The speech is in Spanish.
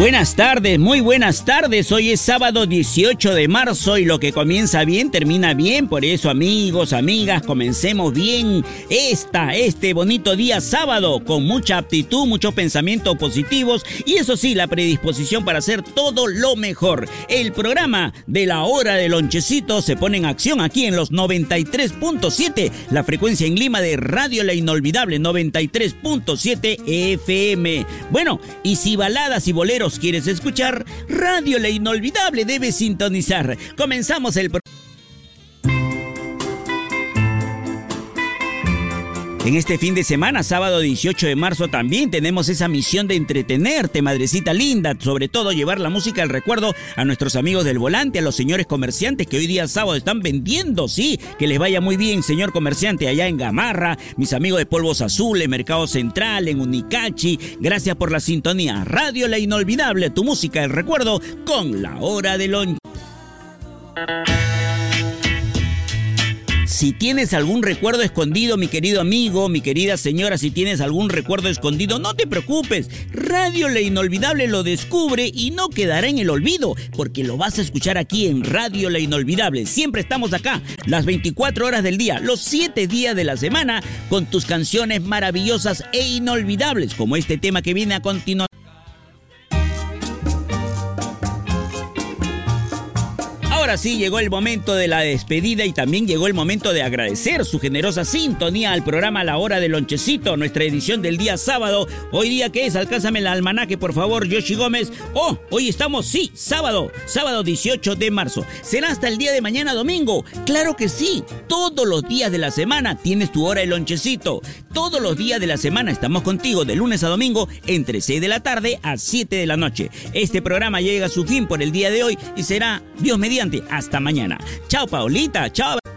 Buenas tardes, muy buenas tardes. Hoy es sábado 18 de marzo y lo que comienza bien termina bien. Por eso, amigos, amigas, comencemos bien esta, este bonito día sábado con mucha aptitud, muchos pensamientos positivos y eso sí, la predisposición para hacer todo lo mejor. El programa de la hora del lonchecito se pone en acción aquí en los 93.7, la frecuencia en Lima de Radio La Inolvidable 93.7 FM. Bueno, y si baladas y boleros quieres escuchar, Radio La Inolvidable debe sintonizar. Comenzamos el programa. En este fin de semana, sábado 18 de marzo, también tenemos esa misión de entretenerte, madrecita linda, sobre todo llevar la música del recuerdo a nuestros amigos del volante, a los señores comerciantes que hoy día sábado están vendiendo, sí, que les vaya muy bien, señor comerciante, allá en Gamarra, mis amigos de Polvos Azules, Mercado Central, en Unicachi, gracias por la sintonía. Radio La Inolvidable, tu música del recuerdo con la hora del lonche. Si tienes algún recuerdo escondido, mi querido amigo, mi querida señora, si tienes algún recuerdo escondido, no te preocupes. Radio La Inolvidable lo descubre y no quedará en el olvido, porque lo vas a escuchar aquí en Radio La Inolvidable. Siempre estamos acá, las 24 horas del día, los 7 días de la semana, con tus canciones maravillosas e inolvidables, como este tema que viene a continuación. Ahora sí llegó el momento de la despedida y también llegó el momento de agradecer su generosa sintonía al programa La Hora del Lonchecito, nuestra edición del día sábado. Hoy día que es, alcánzame el almanaque por favor, Yoshi Gómez. Oh, hoy estamos, sí, sábado, sábado 18 de marzo. ¿Será hasta el día de mañana domingo? Claro que sí, todos los días de la semana tienes tu hora del lonchecito. Todos los días de la semana estamos contigo de lunes a domingo entre 6 de la tarde a 7 de la noche. Este programa llega a su fin por el día de hoy y será, Dios mediante, hasta mañana. Chao, Paulita. Chao.